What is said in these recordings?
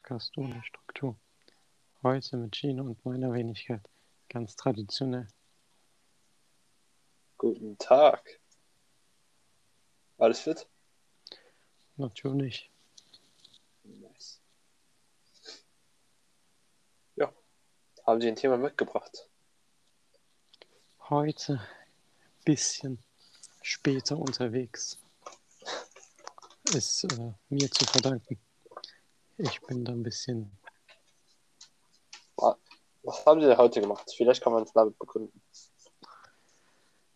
Podcast ohne Struktur. Heute mit Gino und meiner Wenigkeit. Ganz traditionell. Guten Tag. Alles fit? Natürlich. Nice. Ja. Haben Sie ein Thema mitgebracht? Heute ein bisschen später unterwegs. Ist äh, mir zu verdanken. Ich bin da ein bisschen. Was haben Sie denn heute gemacht? Vielleicht kann man es damit begründen.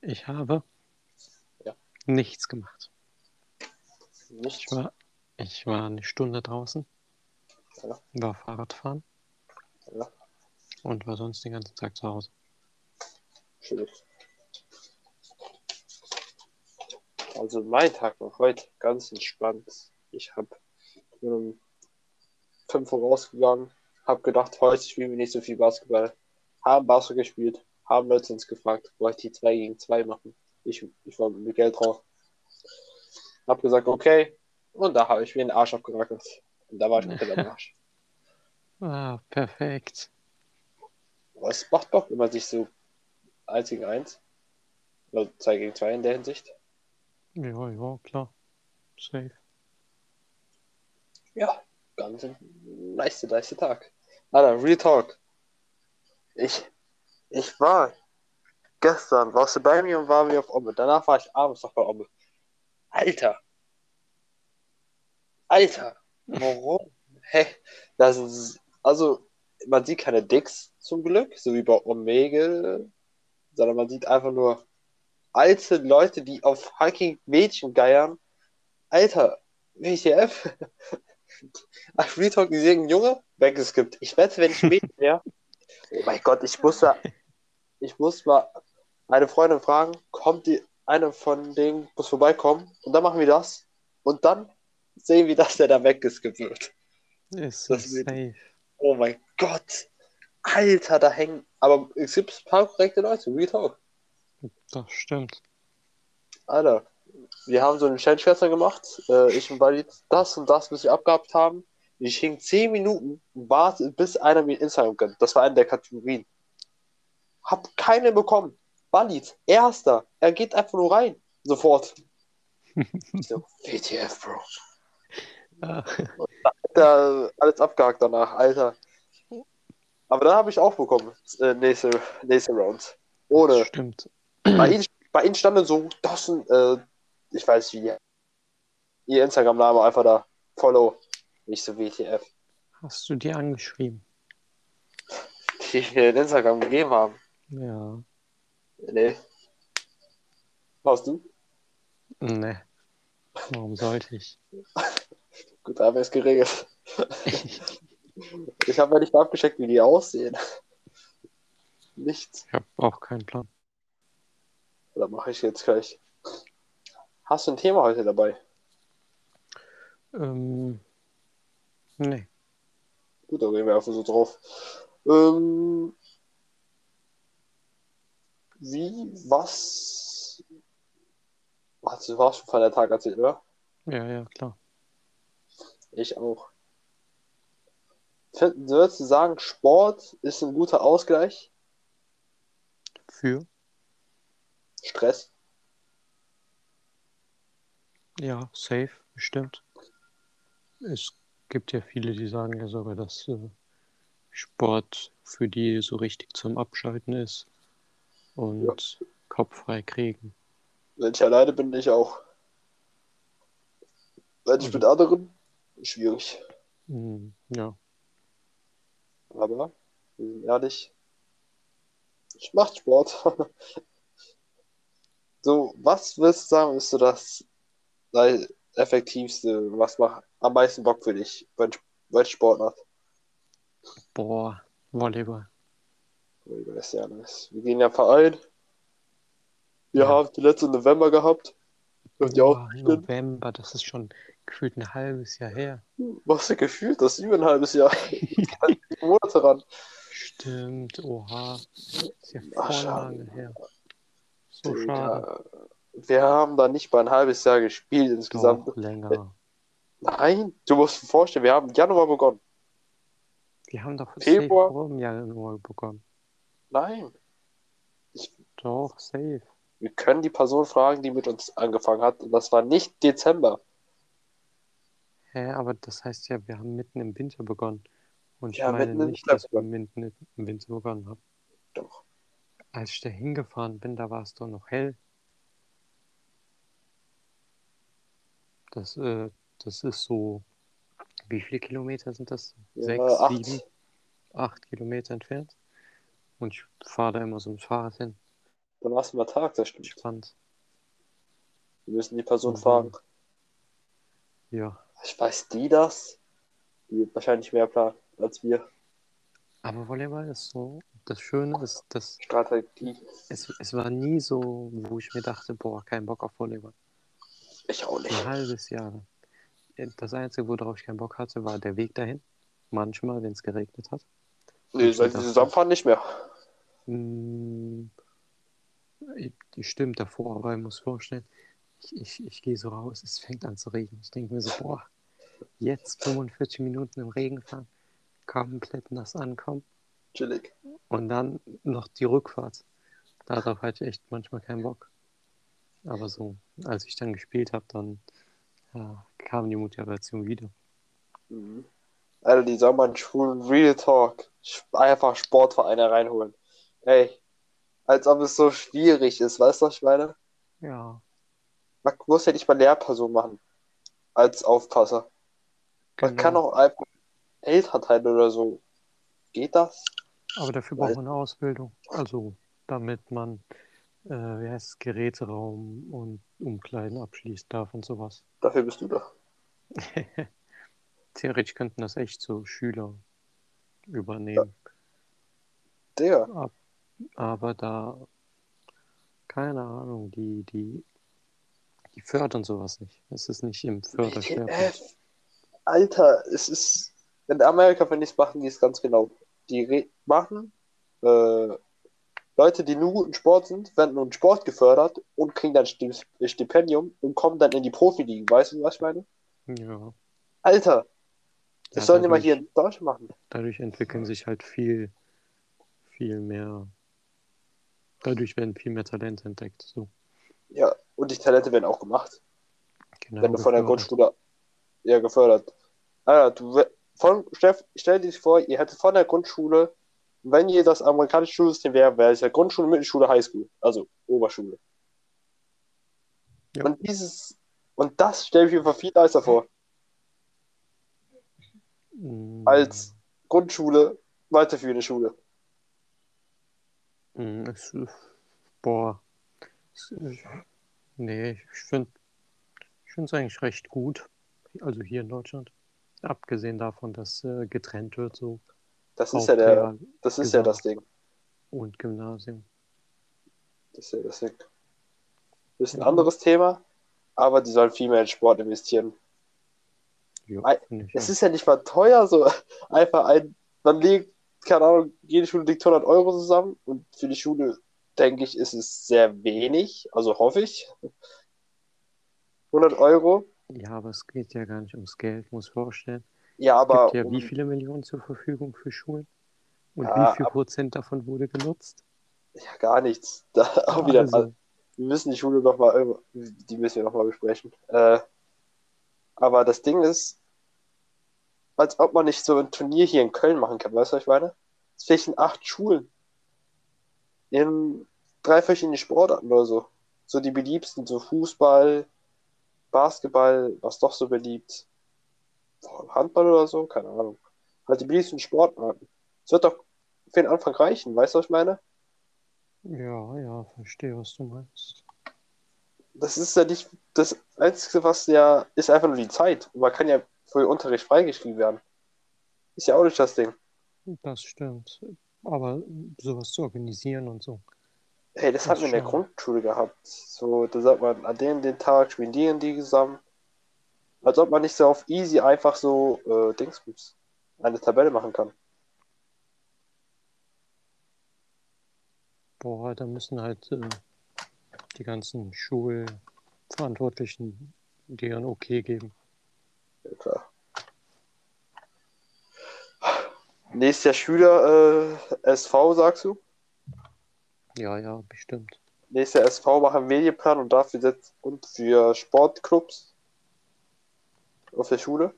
Ich habe Ja. nichts gemacht. Nicht? Ich war, ich war eine Stunde draußen, Ja. war Fahrradfahren Ja. und war sonst den ganzen Tag zu Hause. Schön. Also mein Tag noch heute ganz entspannt. Ich habe um 5 Uhr rausgegangen, habe gedacht, heute spielen wir nicht so viel Basketball. Haben Basketball gespielt, haben Leute uns gefragt, wollte die 2 gegen 2 machen. Ich, ich war mit Geld drauf. Hab gesagt, okay. Und da habe ich mir den Arsch abgerackert. Und da war ich komplett am Arsch. Ah, perfekt. Aber es macht Bock, wenn man sich so 1 gegen 1 oder 2 gegen 2 in der Hinsicht. Ja, ja, klar. Safe. Ja, ganz nice, nice Tag. Alter, Real Talk. Ich, ich war gestern, warst du bei mir und waren wir auf Omme. Danach war ich abends noch bei Omme. Alter. Alter. Warum? Hä? Das ist, also, man sieht keine Dicks zum Glück, so wie bei Omega, sondern man sieht einfach nur alte Leute, die auf fucking Mädchen geiern. Alter, WTF? Ach, Real Talk, die einen Junge, weggeskippt. Ich wette, wenn ich Mädchen wäre. Oh mein Gott, ich muss da, ich muss mal eine Freundin fragen, kommt die, eine von denen muss vorbeikommen und dann machen wir das und dann sehen wir, dass der da weggeskippt wird. Ist Das safe. Oh mein Gott. Alter, da hängen, aber es gibt ein paar korrekte Leute, Real Talk. Das stimmt. Alter, wir haben so einen Challenge gemacht. Äh, ich und Walid das und das, bis wir abgehabt haben. Ich hing 10 Minuten und warte, bis einer mir Instagram gönnt. Das war eine der Kategorien. Hab keine bekommen. Walid, erster. Er geht einfach nur rein. Sofort. So, WTF, Bro. Ah, Da, alles abgehakt danach, Alter. Aber dann habe ich auch bekommen. Äh, nächste, nächste Round. Ohne. stimmt. Bei ihnen, bei ihnen stand dann so, das sind, äh, ich weiß wie, ihr Instagram-Name einfach da, Follow, nicht so WTF, Hast du die angeschrieben? die mir den Instagram gegeben haben. Ja. Nee. Hast du? Ne. Warum sollte ich? Gut, da haben wir es geregelt. Ich habe ja nicht mal abgecheckt, wie die aussehen. Nichts. Ich habe auch keinen Plan. Oder mache ich jetzt gleich. Hast du ein Thema heute dabei? Ähm, nee. Gut, da gehen wir einfach so drauf. Ähm, wie, was? Hast du warst schon von der Tag erzählt, oder? Ja, ja, klar. Ich auch. Würdest du sagen, Sport ist ein guter Ausgleich? Für? Stress? Ja, safe, bestimmt. Es gibt ja viele, die sagen ja sogar, dass äh, Sport für die so richtig zum Abschalten ist und Kopf frei kriegen. Wenn ich alleine bin, ich auch. Wenn ich Also- mit anderen, schwierig. Hm, ja, Aber, wir sind ehrlich, ich mach Sport. so, was würdest du sagen, ist so das das effektivste, was macht am meisten Bock für dich, wenn wenn Sport macht? boah, Volleyball. Das ist ja nice. Wir gehen ja Verein. Wir Ja. haben die letzte November gehabt. Und ja auch. November, das ist schon gefühlt ein halbes Jahr her. Was du gefühlt? Das ist über ein halbes Jahr. Monate ran. Stimmt, oha. Ist ja Ach, voll schade. lange her. So schade. Wir haben da nicht mal ein halbes Jahr gespielt insgesamt. Doch, länger. Nein, du musst dir vorstellen, wir haben im Januar begonnen. Wir haben doch Februar? safe einem Januar bekommen. Nein. Doch, safe. Wir können die Person fragen, die mit uns angefangen hat. Und das war nicht Dezember. Hä, aber das heißt ja, wir haben mitten im Winter begonnen. Und ich Ja, meine mitten im nicht, dass wir mitten im Winter begonnen haben. Doch. Als ich da hingefahren bin, da war es doch noch hell. Das, äh, das ist so. Wie viele Kilometer sind das? Ja, Sechs, acht. sieben, acht Kilometer entfernt. Und ich fahre da immer so mit Fahrrad hin. Dann war es mal Tag, das stimmt. Spannend. Wir müssen die Person Mhm. fragen. Ja. Ich weiß die das? Die wird wahrscheinlich mehr planen als wir. Aber Volleyball ist so. Das Schöne ist, dass Strategie. es, es war nie so, wo ich mir dachte, boah, kein Bock auf Volleyball. Ich auch Ein nicht. halbes Jahr. Das Einzige, worauf ich keinen Bock hatte, war der Weg dahin. Manchmal, wenn es geregnet hat. Nee, seit dachte- die Zusammenfahren nicht mehr. Hm, ich- stimmt davor, aber ich muss vorstellen, ich, ich, ich gehe so raus, es fängt an zu regnen. Ich denke mir so, boah, jetzt 45 Minuten im Regen fahren, komplett nass ankommen Chillig. und dann noch die Rückfahrt. Darauf hatte ich echt manchmal keinen Bock. Aber so, als ich dann gespielt habe, dann ja, kam die Motivation wieder. Mhm. Alter, die soll man Schulen Real Talk. Einfach Sportvereine reinholen. Ey. Als ob es so schwierig ist, weißt du, was ich meine? Ja, Man muss ja nicht mal Lehrperson machen. Als Aufpasser. Man genau. kann auch einfach Elternteil oder so. Geht das? Aber dafür braucht man eine Ausbildung. Also, damit man, äh, wie heißt es, Geräteraum und Umkleiden abschließen darf und sowas. Dafür bist du da. Theoretisch könnten das echt so Schüler übernehmen. Digga. Ab, aber da, keine Ahnung, die, die, die fördern sowas nicht. Es ist nicht im Förderschwerpunkt. WTF. Alter, es ist. In Amerika, wenn die es machen, die es ganz genau. Die machen. Äh, Leute, die nur gut in Sport sind, werden nur in Sport gefördert und kriegen dann Sti- Stipendium und kommen dann in die Profiligen. Weißt du, was ich meine? Ja, Alter, das Ja, sollen die mal hier in Deutschland machen. dadurch entwickeln sich halt viel, viel mehr, dadurch werden viel mehr Talente entdeckt. So, Ja, und die Talente werden auch gemacht. genau wenn du von der. Grundschule ja gefördert. Alter, du von Steff, stell dir vor, ihr hättet von der Grundschule, wenn ihr das amerikanische Schulsystem wäre, wäre es ja Grundschule, Mittelschule, Highschool, also Oberschule. Ja. Und dieses und das stelle ich mir viel nicer vor, Mm, als Grundschule, weiterführende Schule. mm, Es, boah, es, nee, ich finde ich finde es eigentlich recht gut. Also hier in Deutschland. Abgesehen davon, dass äh, getrennt wird, so Das ist ja der, das ist ja das Ding. und Gymnasium. Das ist ja das Ding. Das ist ein anderes Thema, aber die sollen viel mehr in Sport investieren. Ich. Es ist ja nicht mal teuer, so einfach ein, man legt, keine Ahnung, jede Schule legt 100 Euro zusammen und für die Schule, denke ich, ist es sehr wenig, also hoffe ich. 100 Euro, ja, aber es geht ja gar nicht ums Geld, muss vorstellen. Ja, Es aber gibt ja wie um- viele Millionen zur Verfügung für Schulen? Und Ja, wie viel Prozent davon wurde genutzt? ja, gar nichts. Da auch wieder, Also, wir müssen die Schule noch mal, die müssen wir noch mal besprechen. Äh, aber das Ding ist, als ob man nicht so ein Turnier hier in Köln machen kann, weißt du, was ich meine? Es fehlen acht Schulen in drei verschiedene Sportarten oder so. So die beliebsten, so Fußball, Basketball, was doch so beliebt. Handball oder so, keine Ahnung. Halt die beliebsten Sportarten. Es wird doch für den Anfang reichen, weißt du, was ich meine? ja, ja, verstehe, was du meinst. Das ist ja nicht das Einzige, was ja ist einfach nur die Zeit. Man kann ja für Unterricht freigeschrieben werden. Ist ja auch nicht das Ding. Das stimmt. Aber sowas zu organisieren und so. Hey, das Das hatten wir in der. Grundschule gehabt. So, da sagt man, an dem den Tag spielen die und die zusammen. Als ob man nicht so auf easy einfach so äh, Dingsbums eine Tabelle machen kann. Boah, da müssen halt äh, die ganzen Schulverantwortlichen dir ein Okay geben. Ja, klar. Nächstes Jahr Schüler äh, SV, sagst du? Ja, ja, bestimmt. Nächstes Jahr SV machen Medienplan und dafür setzt und für Sportclubs auf der Schule.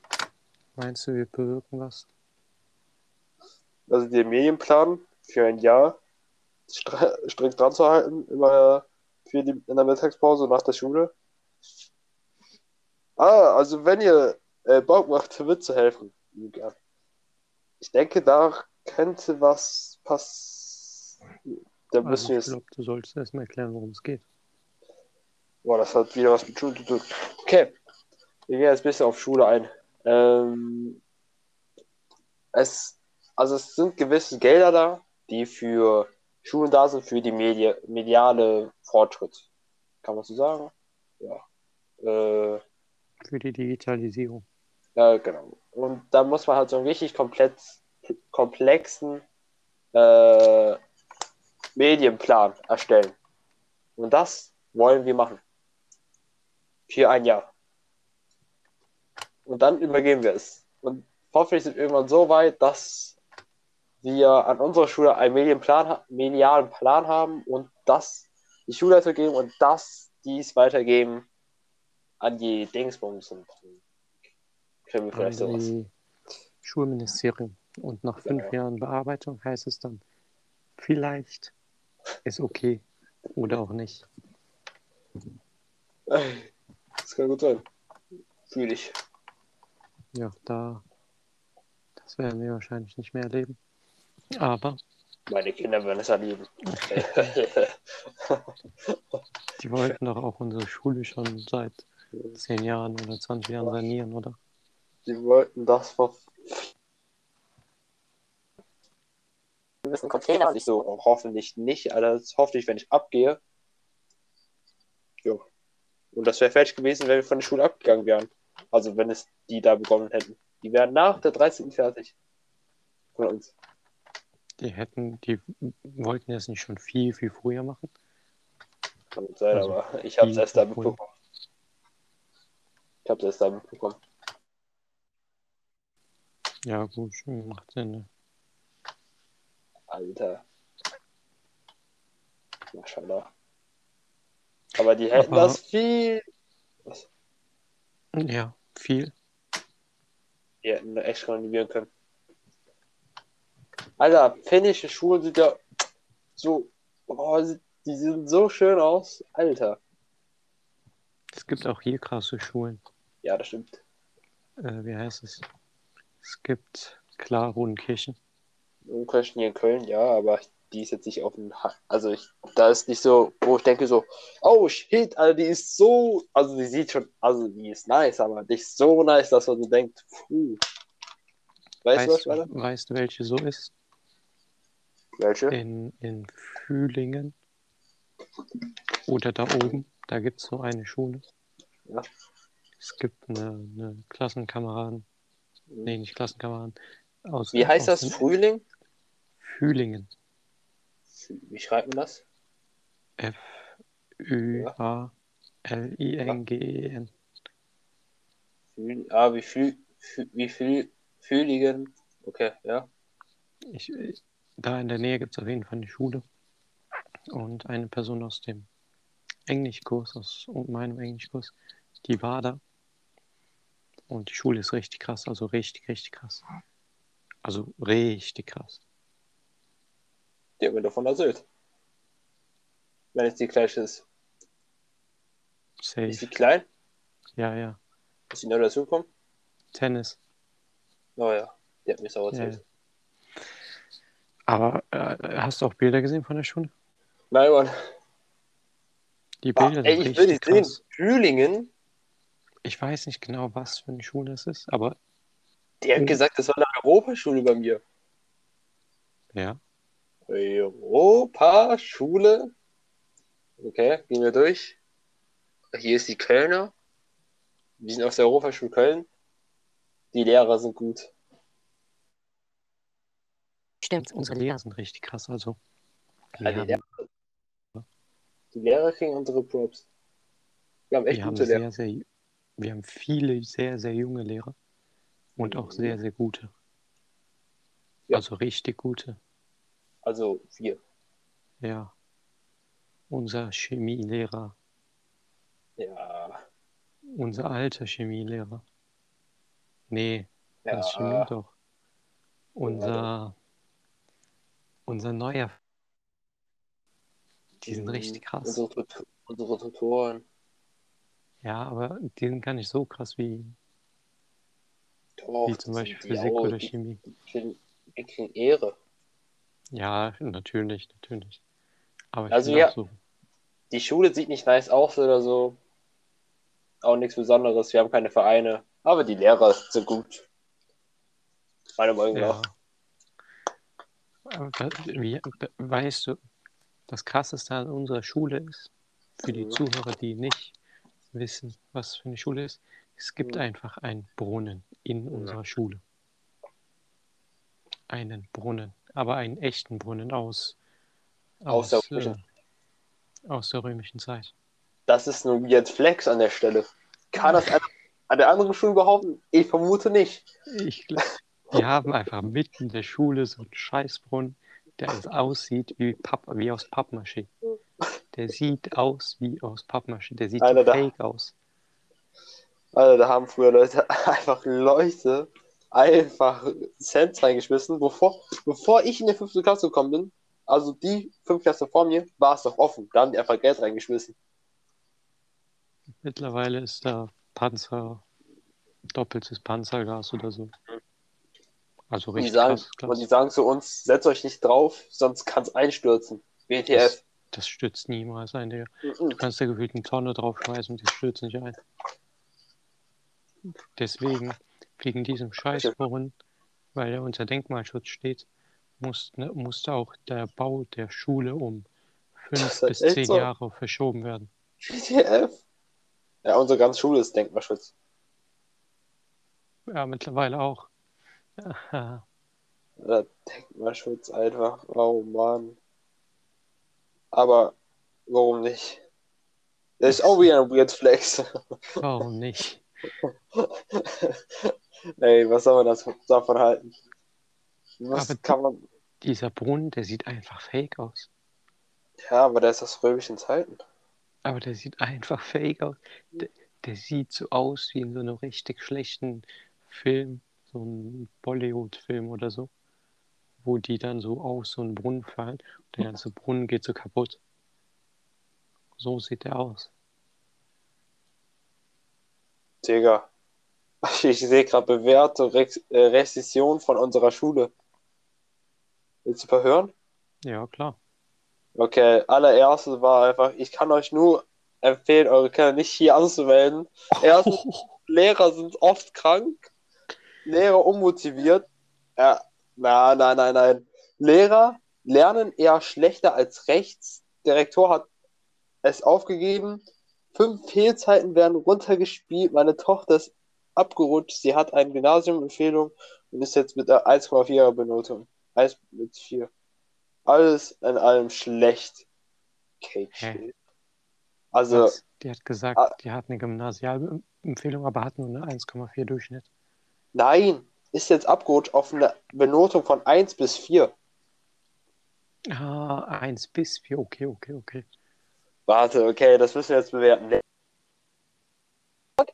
Meinst du, wir bewirken was? Also den Medienplan für ein Jahr stre streng dran zu halten, immer für die, in der Mittagspause nach der Schule. Ah, also wenn ihr äh, Bock macht, mitzuhelfen, ich denke, da könnte was passieren. Da müssen Also wir ich jetzt. glaube, du solltest erstmal erklären, worum es geht. Boah, das hat wieder was mit Schule zu tun. Okay, wir gehen jetzt ein bisschen auf Schule ein. Ähm, es, also es sind gewisse Gelder da, die für Schulen da sind, für die Medi mediale Fortschritt. Kann man so sagen? Ja. Äh, Für die Digitalisierung. ja, genau. Und da muss man halt so einen richtig komplett, komplexen äh, Medienplan erstellen. Und das wollen wir machen. Für ein Jahr. Und dann übergeben wir es. Und hoffentlich sind wir irgendwann so weit, dass wir an unserer Schule einen Medienplan, medialen Plan haben und das die Schulleitung geben und das dies weitergeben an die Dingsbums und kriegen wir vielleicht an sowas. Schulministerium. Und nach fünf Genau. Jahren Bearbeitung heißt es dann, vielleicht ist okay oder auch nicht. Das kann gut sein. Fühle ich. Ja, da, das werden wir wahrscheinlich nicht mehr erleben. Aber Meine Kinder würden es erleben. die wollten doch auch unsere Schule schon seit zehn Jahren oder 20 Jahren sanieren, oder? Die wollten das vor. Wir müssen Container nicht so, hoffentlich nicht, also hoffentlich, wenn ich abgehe. Jo. Und das wäre falsch gewesen, wenn wir von der Schule abgegangen wären. Also wenn es die da begonnen hätten. Die wären nach der 13. fertig. Von uns. Die hätten, die wollten das nicht schon viel, viel früher machen. Kann gut sein, Also, aber ich habe es erst da mitbekommen. Ich habe es erst da mitbekommen. Ja, gut, macht Sinn. Ne? Alter. Maschallah. Aber die hätten Aber- das viel. Ja, viel. Die hätten echt renovieren können. Alter, finnische Schulen sind ja so. Oh, die sehen so schön aus. Alter. Es gibt auch hier krasse Schulen. Ja, das stimmt. Äh, wie heißt es? Es gibt Klarhohenkirchen. Umkirchen hier in Köln, ja, aber die ist jetzt nicht auf dem. Also, ich, da ist nicht so, wo ich denke so, oh shit, Alter, die ist so. Also, die sieht schon, also, die ist nice, aber nicht so nice, dass man so denkt, puh. Weißt, du, was Weißt, ich meine? du, weißt du, welche so ist? Welche? In, in Fühlingen. Oder da oben. Da gibt es so eine Schule. Ja. Es gibt eine, eine Klassenkameraden. Nee, nicht Klassenkameraden. Aus, Wie heißt aus das? Frühling? Fühlingen. Wie schreibt man das? F-Ü-A-L-I-N-G-E-N. Fühl, ah, wie viel, wie viel, Fühligen. Okay, ja. Ich- da in der Nähe gibt es auf jeden Fall eine Schule. Und eine Person aus dem Englischkurs, aus meinem Englischkurs, die war da. Und die Schule ist richtig krass, also richtig, richtig krass. Also richtig krass. Die hat mir davon erzählt. Wenn es die gleiche ist. Ist sie Safe. klein? Ja, ja. Ist sie neu dazugekommen? Tennis. Oh ja, die hat mir Ja, erzählt. ja. Aber äh, hast du auch Bilder gesehen von der Schule? Nein, Mann. Die Ah, Bilder ey, sind ich will richtig nicht sehen. krass. Fühlingen? Ich weiß nicht genau, was für eine Schule es ist, aber Die hat Oh. gesagt, das war eine Europaschule bei mir. ja. Europaschule? Okay, gehen wir durch. Hier ist die Kölner. Wir sind auf der Europaschule Köln. Die Lehrer sind gut. Stimmt, unsere Lehrer sind richtig krass. Also, Ja, die, haben, Lehrer, die Lehrer kriegen unsere Props. Wir haben echt wir haben gute Lehrer. sehr, sehr, wir haben viele sehr, sehr junge Lehrer und auch sehr, sehr gute. Ja. Also richtig gute. Also vier. Ja. Unser Chemielehrer. Ja. Unser alter Chemielehrer. Nee, das Chemie Ja. doch. Unser, unser neuer. Die sind richtig krass. Unsere, unsere Tutoren. Ja, aber die sind gar nicht so krass wie, Doch, wie zum Beispiel die Physik auch. oder Die- Chemie. Die kriegen, die kriegen Ehre. Ja, natürlich, natürlich. Aber Also ja. so, Die Schule sieht nicht nice aus oder so. Auch nichts Besonderes. Wir haben keine Vereine. Aber die Lehrer sind gut. Meiner Meinung ja. nach. Aber da, wie, weißt du, das Krasseste an unserer Schule ist, für die Mhm. Zuhörer, die nicht wissen, was für eine Schule ist, es gibt Mhm. einfach einen Brunnen in Ja. unserer Schule. Einen Brunnen, aber einen echten Brunnen aus, Aus der aus, äh, römischen- aus der römischen Zeit. Das ist ein weird Flex an der Stelle. Kann das einer an der anderen Schule behaupten? Ich vermute nicht. Ich glaube, die haben einfach mitten in der Schule so einen Scheißbrunnen, der aussieht wie, Papp, wie aus Pappmaché. Der sieht aus wie aus Pappmaché. Der sieht Alter, so da- fake aus. Also da haben früher Leute einfach Leute einfach Cents reingeschmissen, bevor, bevor ich in die fünfte Klasse gekommen bin. Also die fünf Klasse vor mir war es doch offen. Da haben die einfach Geld reingeschmissen. Mittlerweile ist da Panzer, doppeltes Panzergas oder so. Also Und die, richtig sagen, krass. und die sagen zu uns, setzt euch nicht drauf, sonst kann es einstürzen. WTF. Das, das stürzt niemals ein, Digga. Mhm. Du kannst da gefühlt eine Tonne draufschmeißen und die stürzt nicht ein. Deswegen, wegen diesem Scheißbrunnen, weil er unter Denkmalschutz steht, muss, ne, musste auch der Bau der Schule um fünf bis zehn so. Jahre verschoben werden. WTF. Ja, unsere ganze Schule ist Denkmalschutz. Ja, mittlerweile auch. Ja, Denkmalschutz einfach. Oh Mann. Aber warum nicht? Das ist auch wieder ein Weird Flex. warum nicht? Ey, was soll man das davon halten? Was Aber kann man. Dieser Brunnen, der sieht einfach fake aus. Ja, aber der ist aus römischen Zeiten. Aber der sieht einfach fake aus. Der, der sieht so aus wie in so einem richtig schlechten Film, so ein Bollywood-Film oder so, wo die dann so aus so einen Brunnen fallen und der ganze Brunnen geht so kaputt. So sieht der aus. Digga. Ich sehe gerade bewährte Rex äh, Rezession von unserer Schule. Willst du verhören? Ja, klar. Okay, allererste war einfach, ich kann euch nur empfehlen, eure Kinder nicht hier anzumelden. Erstens, Lehrer sind oft krank, Lehrer unmotiviert. Ja, na, nein, nein, nein. Lehrer lernen eher schlechter als rechts. Der Rektor hat es aufgegeben. Fünf Fehlzeiten werden runtergespielt. Meine Tochter ist abgerutscht. Sie hat eine Gymnasiumempfehlung und ist jetzt mit der 1,4er Benotung. 1 mit 4. Alles in allem schlecht. Kate Hä? Schill. Also, Was? Die hat gesagt, Ah. die hat eine Gymnasialempfehlung, aber hat nur eine 1,4 Durchschnitt. nein, ist jetzt abgerutscht auf eine Benotung von 1 bis 4. Ah, 1 bis 4, okay, okay, okay. Warte, okay, das müssen wir jetzt bewerten.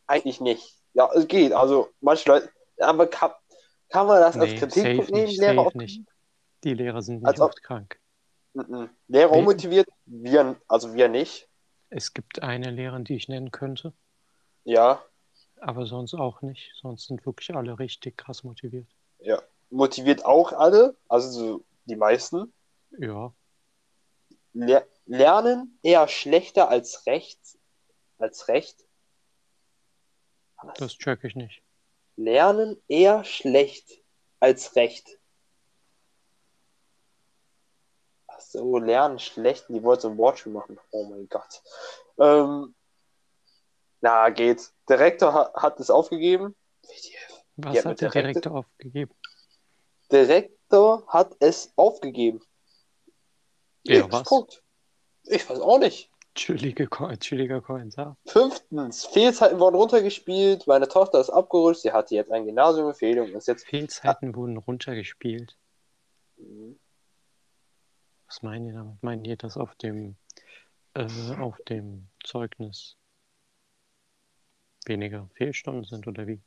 Eigentlich nicht. Ja, es geht. Also, manche Leute, aber kann, kann man das als Nee, Kritikpunkt safe nehmen? nicht, Lehrer auf- nicht. Die Lehrer sind nicht Als ob- oft krank. Mhm. Lehrer Nee. unmotiviert? Wir, also wir nicht. Es gibt eine Lehrerin, die ich nennen könnte, Ja, aber sonst auch nicht. Sonst sind wirklich alle richtig krass motiviert. ja. Motiviert auch alle, also so die meisten. Ja, Le lernen eher schlechter als recht. Als recht. Was? das check ich nicht. Lernen eher schlecht als recht. Ach so, lernen schlecht. Die wollten so ein Wortspiel machen. Oh mein Gott. Ähm, na, geht. Der Rektor hat, es aufgegeben. Was hat der Direktor aufgegeben? Der Rektor hat es aufgegeben. Ja, was? Punkt. Ich weiß auch nicht. Chillige, chilliger Kommentar. Fünftens, Fehlzeiten wurden runtergespielt. Meine Tochter ist abgerutscht. Sie hatte jetzt eine Gymnasiumempfehlung. und Ist jetzt Fehlzeiten wurden runtergespielt. Mhm. Was meinen die damit? Meinen die, dass auf dem, äh, auf dem Zeugnis weniger Fehlstunden sind oder wie?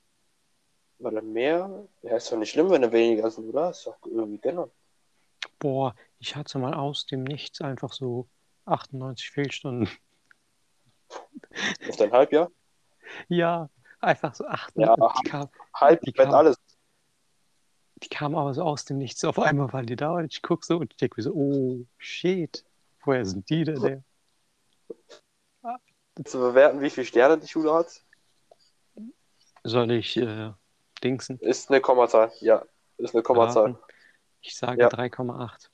Weil er mehr, ja, ist doch nicht schlimm, wenn er weniger sind, oder? Ist doch irgendwie genau. Boah, ich hatte mal aus dem Nichts einfach so 98 Fehlstunden. Auf dein Halbjahr? Ja, einfach so 8. Ja, die, kam, Halb, Die kam- alles. die kam aber so aus dem Nichts. Auf einmal waren die da und ich gucke so und ich denke mir so, oh shit, woher sind die denn? Der? Zu bewerten, wie viele Sterne die Schule hat, Soll ich äh, dingsen? ist eine Kommazahl. Ja, ist eine Kommazahl. raten? Ich sage Ja. 3,8.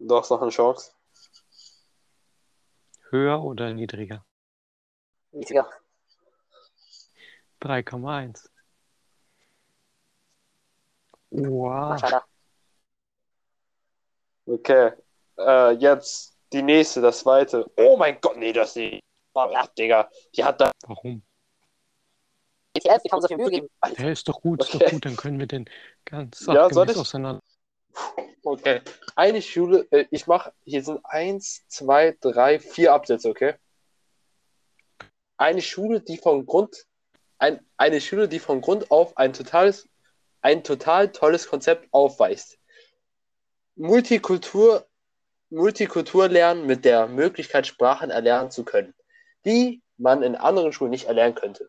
Du hast noch eine Chance. Höher oder niedriger? Ja. 3,1. Wow. Okay. Äh, jetzt die nächste, das zweite. Oh mein Gott, nee, das nicht. Ja, Digga. Die hat da. Warum? ETF, die kann so viel Mühe geben. Der ist doch gut, ist doch Okay. gut, dann können wir den ganz Ja, soll ich? auseinander. Okay. Eine Schule, äh, ich mache, hier sind eins, zwei, drei, vier Absätze, okay? Eine Schule, die von Grund, ein, eine Schule, die von Grund auf ein totales, ein total tolles Konzept aufweist. Multikultur, Multikulturlernen mit der Möglichkeit, Sprachen erlernen zu können, die man in anderen Schulen nicht erlernen könnte.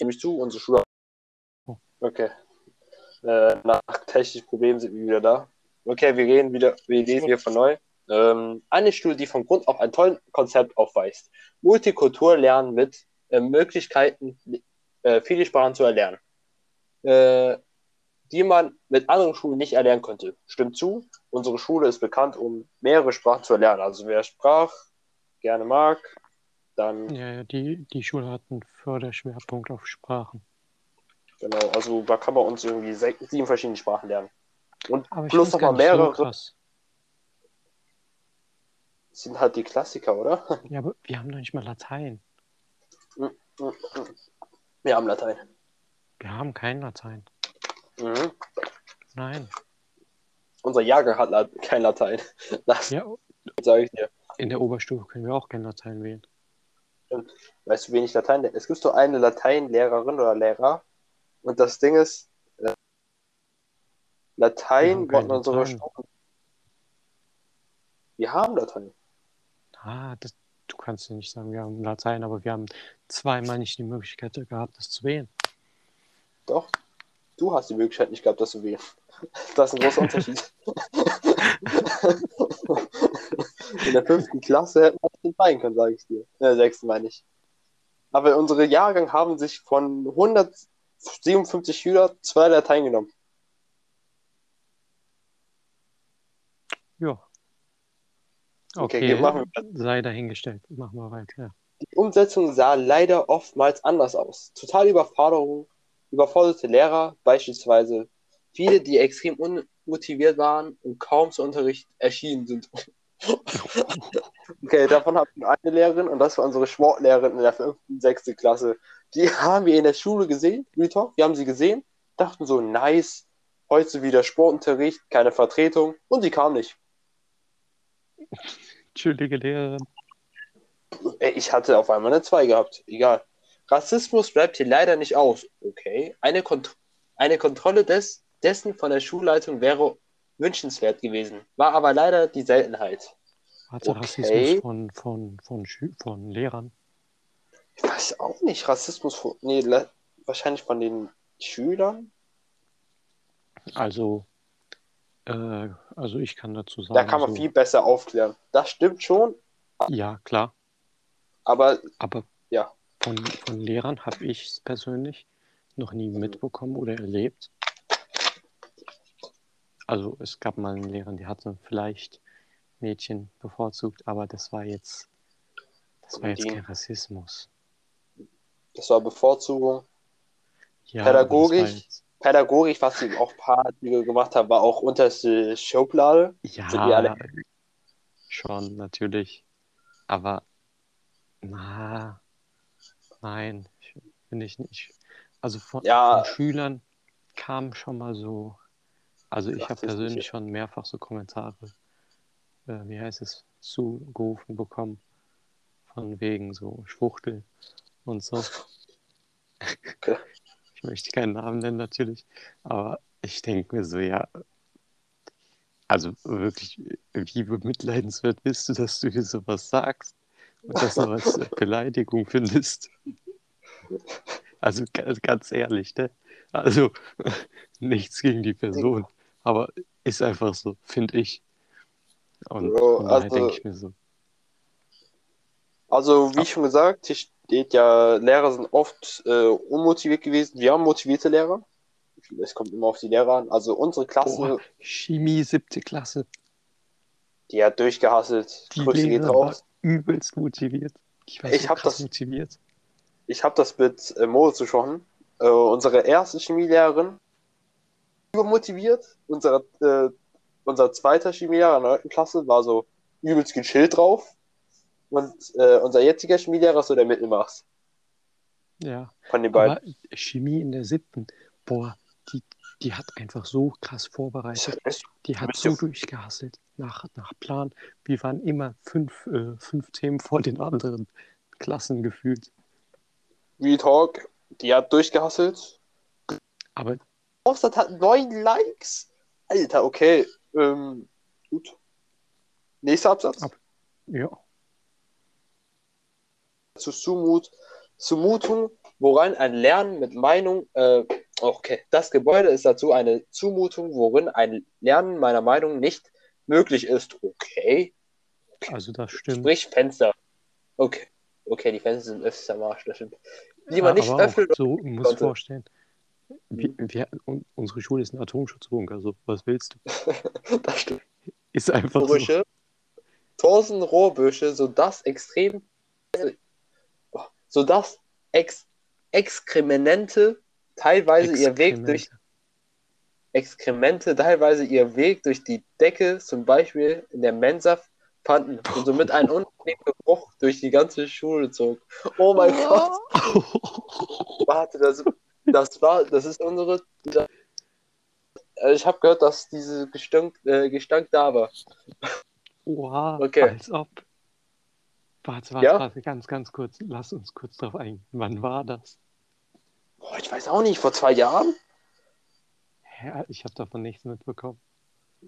Nehme ich zu, unsere Schule. Okay. Äh, nach technischen Problemen sind wir wieder da. Okay, wir reden wieder, wir lesen hier von neu. Ähm, eine Schule, die von Grund auf ein tolles Konzept aufweist. Multikulturlernen mit äh, Möglichkeiten, äh, viele Sprachen zu erlernen, äh, die man mit anderen Schulen nicht erlernen könnte. Stimmt zu, unsere Schule ist bekannt, um mehrere Sprachen zu erlernen. Also wer Sprach gerne mag, dann Ja, ja, die, die Schule hat einen Förderschwerpunkt auf Sprachen. genau, also da kann man uns irgendwie sieben verschiedene Sprachen lernen. Und Aber ich plus nochmal so mehrere krass. sind halt die Klassiker, oder? Ja, aber wir haben doch nicht mal Latein. Wir haben Latein. Wir haben kein Latein. Mhm. Nein. Unser Jahrgang hat La kein Latein. Das Ja, sage ich dir. in der Oberstufe können wir auch kein Latein wählen. Weißt du, wenig Latein? Es gibt so eine Lateinlehrerin oder Lehrer. Und das Ding ist, äh, Latein wollten unsere. Stufen. Wir haben Latein. Ah, das, du kannst ja nicht sagen, wir haben Latein, aber wir haben zweimal nicht die Möglichkeit gehabt, das zu wählen. Doch. Du hast die Möglichkeit nicht gehabt, das zu wählen. Das ist ein großer Unterschied. In der fünften Klasse hätten wir das entscheiden können, sage ich dir. In der sechsten meine ich. Aber unsere Jahrgang haben sich von 157 Schüler zwei Latein genommen. Ja. Okay, Okay, wir machen sei dahingestellt. Machen wir weiter. Die Umsetzung sah leider oftmals anders aus. Total Überforderung, überforderte Lehrer, beispielsweise viele, die extrem unmotiviert waren und kaum zu Unterricht erschienen sind. Okay, davon hatten wir eine Lehrerin und das war unsere Sportlehrerin in der fünften, sechsten Klasse. Die haben wir in der Schule gesehen, Real Talk, wir haben sie gesehen, dachten so, nice, heute wieder Sportunterricht, keine Vertretung und sie kam nicht. Entschuldige Lehrerin. Ich hatte auf einmal eine 2 gehabt. Egal. Rassismus bleibt hier leider nicht aus. Okay. Eine, Kont eine Kontrolle des dessen von der Schulleitung wäre wünschenswert gewesen, war aber leider die Seltenheit. Warte, Okay. Rassismus von, von, von, von Lehrern. Ich weiß auch nicht, Rassismus von, nee, wahrscheinlich von den Schülern. Also, äh, also ich kann dazu sagen, Da kann man so, viel besser aufklären. Das stimmt schon, ja, klar, aber aber Ja. von, von Lehrern habe ich es persönlich noch nie mitbekommen oder erlebt. Also es gab mal einen Lehrer, der hatte vielleicht Mädchen bevorzugt, aber das war jetzt, das war jetzt Die- kein Rassismus. das war Bevorzugung. Ja, das war Pädagogisch? jetzt- Pädagogisch, was sie auch ein paar Artikel gemacht haben, war auch unterste Schublade. Ja, schon, natürlich. Aber, na, nein, finde ich nicht. Also von, Ja. von Schülern kam schon mal so Also ich habe persönlich schon mehrfach so Kommentare, äh, wie heißt es, zugerufen bekommen. Von wegen so Schwuchtel und so. Okay. Ich möchte keinen Namen nennen natürlich, aber ich denke mir so, ja, also wirklich, wie bemitleidenswert bist du, dass du hier sowas sagst und das noch als Beleidigung findest? Also ga- ganz ehrlich, ne? Also nichts gegen die Person, aber ist einfach so, finde ich. Und daher also- denke ich mir so, Also, wie schon gesagt, hier steht ja, Lehrer sind oft äh, unmotiviert gewesen. Wir haben motivierte Lehrer. Es kommt immer auf die Lehrer an. Also unsere Klasse, boah, Chemie siebte Klasse, die hat durchgehasselt. die Grüße geht Lehrer war raus. übelst motiviert. Ich war Ich so hab das- motiviert. Ich habe das mit äh, Moritz besprochen. Äh, unsere erste Chemielehrerin, übermotiviert. Unser, äh, unser zweiter Chemielehrer in der 9. Klasse war so übelst gechillt drauf. Und äh, unser jetziger Chemielehrer ist so der Mittelmaß Ja, von den beiden. aber Chemie in der siebten, boah, die, die hat einfach so krass vorbereitet. Die hat so durchgehasselt nach, nach Plan. Wir waren immer fünf, äh, fünf Themen vor den anderen Klassen gefühlt. Real Talk, die hat durchgehasselt. Aber Aufsatz hat neun Likes. Alter, okay. Ähm, gut. Nächster Absatz. Ab- ja, Zu Zumut, Zumutung, woran ein Lernen mit Meinung, äh, okay, das Gebäude ist dazu eine Zumutung, worin ein Lernen meiner Meinung nicht möglich ist. Okay. also das stimmt. Sprich Fenster. Okay. Okay, die Fenster sind Arsch, das stimmt. Die Ja, man nicht aber auch öffnet. so, musst konnte. vorstellen. Wir, wir, un, unsere Schule ist ein Atomschutzbunker, so was willst du? Das stimmt. Ist einfach so. Rohrbüsche, tausend Rohrbüsche, sodass extrem, sodass Ex Exkremente teilweise ihr Weg durch Exkremente teilweise ihr Weg durch die Decke, zum Beispiel in der Mensa, fanden und somit ein unangenehmen Geruch durch die ganze Schule zog. Oh mein Gott, warte, das, das war, das ist unsere. Ich habe gehört, dass diese Gestank, äh, Gestank da war. Oha, Okay. als ob. Warte, warte, Ja? warte, ganz, ganz kurz. Lass uns kurz drauf eingehen. Wann war das? Boah, ich weiß auch nicht, vor zwei Jahren? Hä, ich habe davon nichts mitbekommen.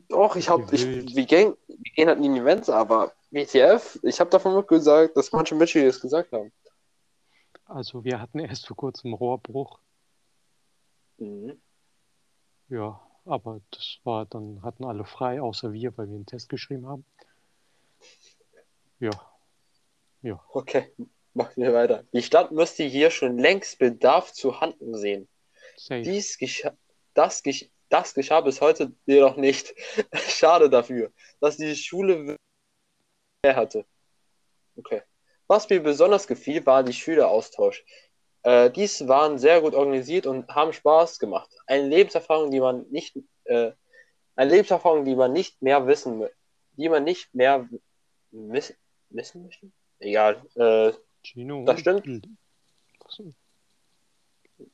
Doch, ich habe, wir gehen, wir gehen halt nie in die Mensa, aber WTF, ich habe davon mitgesagt, dass manche Mitschüler das gesagt haben. Also wir hatten erst vor kurzem Rohrbruch. Mhm. Ja, aber das war, dann hatten alle frei, außer wir, weil wir einen Test geschrieben haben. Ja, Okay, machen wir weiter. Die Stadt müsste hier schon längst Bedarf zu handeln sehen. safe. Dies gescha das, gesch das geschah bis heute jedoch nicht. Schade dafür, dass die Schule mehr hatte. Okay. Was mir besonders gefiel, war die Schüleraustausch. Äh, dies waren sehr gut organisiert und haben Spaß gemacht. Eine Lebenserfahrung, die man nicht, äh, eine Lebenserfahrung, die man nicht mehr wissen, die man nicht mehr miss wissen möchte. Egal. Äh, Gino, das stimmt. Achso,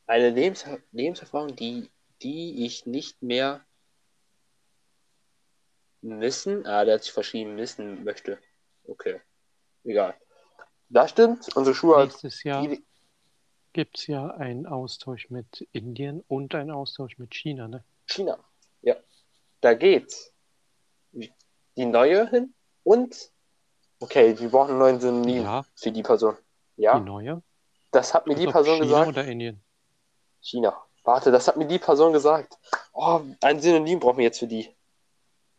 eine Lebens Lebenserfahrung, die, die ich nicht mehr wissen. Ah, der hat sich verschrieben, wissen möchte. Okay. Egal. Das stimmt. Unsere Schule hat Nächstes Jahr die, gibt es ja einen Austausch mit Indien und einen Austausch mit China, ne? China. Ja. Da geht's. Die neue hin und okay, die brauchen einen neuen Synonym Ja, für die Person. die Ja, neue. das hat mir die Als ob Person China gesagt. oder Indien? China. Warte, das hat mir die Person gesagt. Oh, ein Synonym brauchen wir jetzt für die.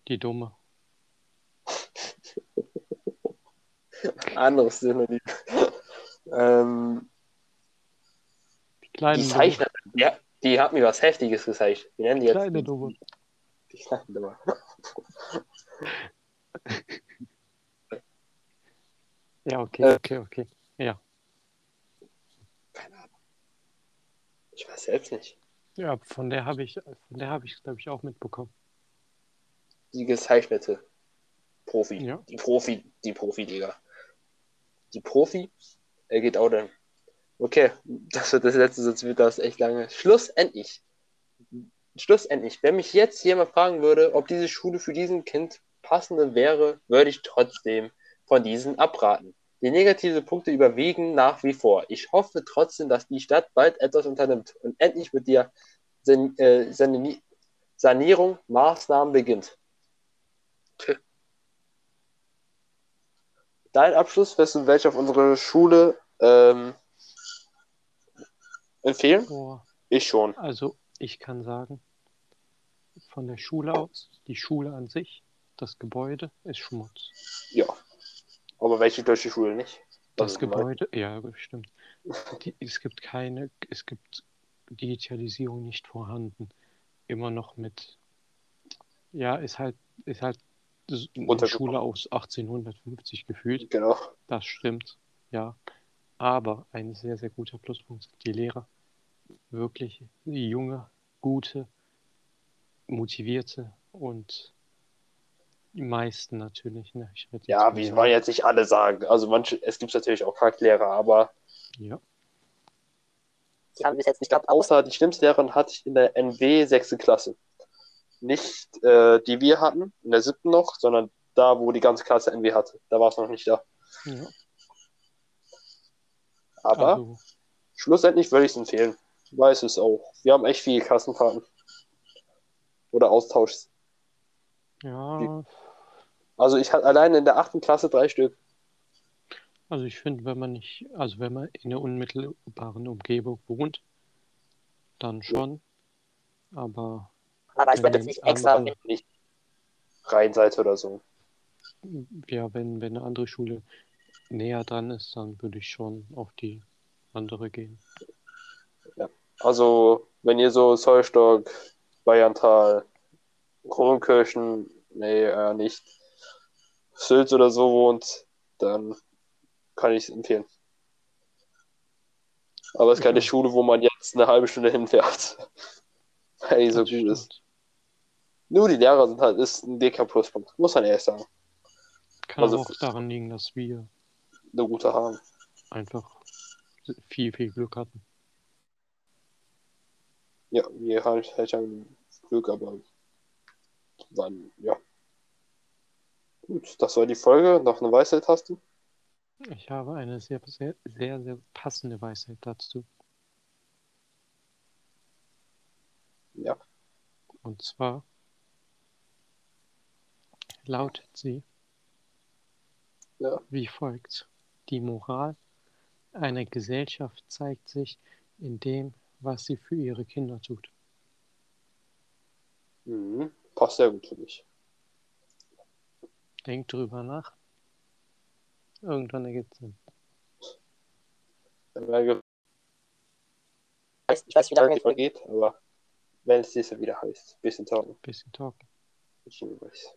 Die dumme. Anderes Synonym. ähm, Die kleine die dumme. Zeichnerin, die, hat mir was Heftiges gezeichnet. Wie nennen die Die jetzt? kleine dumme. Die kleine Dumme. Ja, okay, Äh. okay, okay. Ja. Keine Ahnung. Ich weiß selbst nicht. Ja, von der habe ich, von der habe ich, glaube ich, auch mitbekommen. Die gezeichnete Profi. Ja. Die Profi, die Profi, Digga. Die Profi, er geht auch dann. Okay, das wird das letzte, sonst wird das echt lange. Schlussendlich schlussendlich, wenn mich jetzt jemand fragen würde, ob diese Schule für diesen Kind passende wäre, würde ich trotzdem von diesen abraten. Die negativen Punkte überwiegen nach wie vor. Ich hoffe trotzdem, dass die Stadt bald etwas unternimmt und endlich mit der San äh, San Sanierung Maßnahmen beginnt. Dein Abschluss, wirst du welche auf unsere Schule ähm, empfehlen? Boah. Ich schon. Also ich kann sagen, von der Schule aus, die Schule an sich, das Gebäude ist Schmutz. Ja. Aber welche deutsche Schule nicht? Das Also, Gebäude, ja, stimmt. Die, es gibt keine, es gibt Digitalisierung nicht vorhanden. Immer noch mit, ja, ist halt, ist halt eine. Schule aus 1850 gefühlt. Genau. Das stimmt, ja. Aber ein sehr, sehr guter Pluspunkt sind die Lehrer. Wirklich junge, gute, motivierte und die meisten natürlich. Ne? Ich rede jetzt Ja, wie wollen jetzt nicht alle sagen. Also manche, es gibt natürlich auch Kacklehrer, aber Ja, ich habe bis jetzt nicht gehabt, außer die schlimmste Lehrerin hatte ich in der NW sechste Klasse. Nicht äh, die wir hatten, in der siebten noch, sondern da, wo die ganze Klasse NW hatte. Da war es noch nicht da. ja. Aber Also, schlussendlich würde ich es empfehlen. Weiß es auch. Wir haben echt viele Klassenfahrten. Oder Austauschs. ja, Also ich hatte alleine in der achten Klasse drei Stück. also ich finde, wenn man nicht, also wenn man in der unmittelbaren Umgebung wohnt, dann schon. Aber Aber ich Wenn würde jetzt nicht extra. anderen- Nicht Rheinseite oder so. ja, wenn, wenn eine andere Schule näher dran ist, dann würde ich schon auf die andere gehen. Also, wenn ihr so Zollstock, Bayerntal, Kronenkirchen, nee, äh, nicht, Sylt oder so wohnt, dann kann ich es empfehlen. Aber es ist keine Ja. Schule, wo man jetzt eine halbe Stunde hinfährt. Weil die so Das gut ist. stimmt. Nur die Lehrer sind halt, ist ein dicker Pluspunkt, muss man ehrlich sagen. Kann Also- auch daran liegen, dass wir Eine gute haben. einfach viel, viel Glück hatten. Ja, wir halt, haben Glück, aber dann, ja. Gut, das war die Folge. Noch eine Weisheit hast du? Ich habe eine sehr, sehr, sehr, sehr passende Weisheit dazu. Ja. Und zwar lautet sie Ja. wie folgt. Die Moral einer Gesellschaft zeigt sich in dem, was sie für ihre Kinder tut. Mhm. Passt sehr gut für mich. Denkt drüber nach. Irgendwann ergibt es Sinn. Ich weiß, wie lange die vergeht, aber wenn es diese wieder heißt, bisschen talken. Bisschen talken. Ich weiß.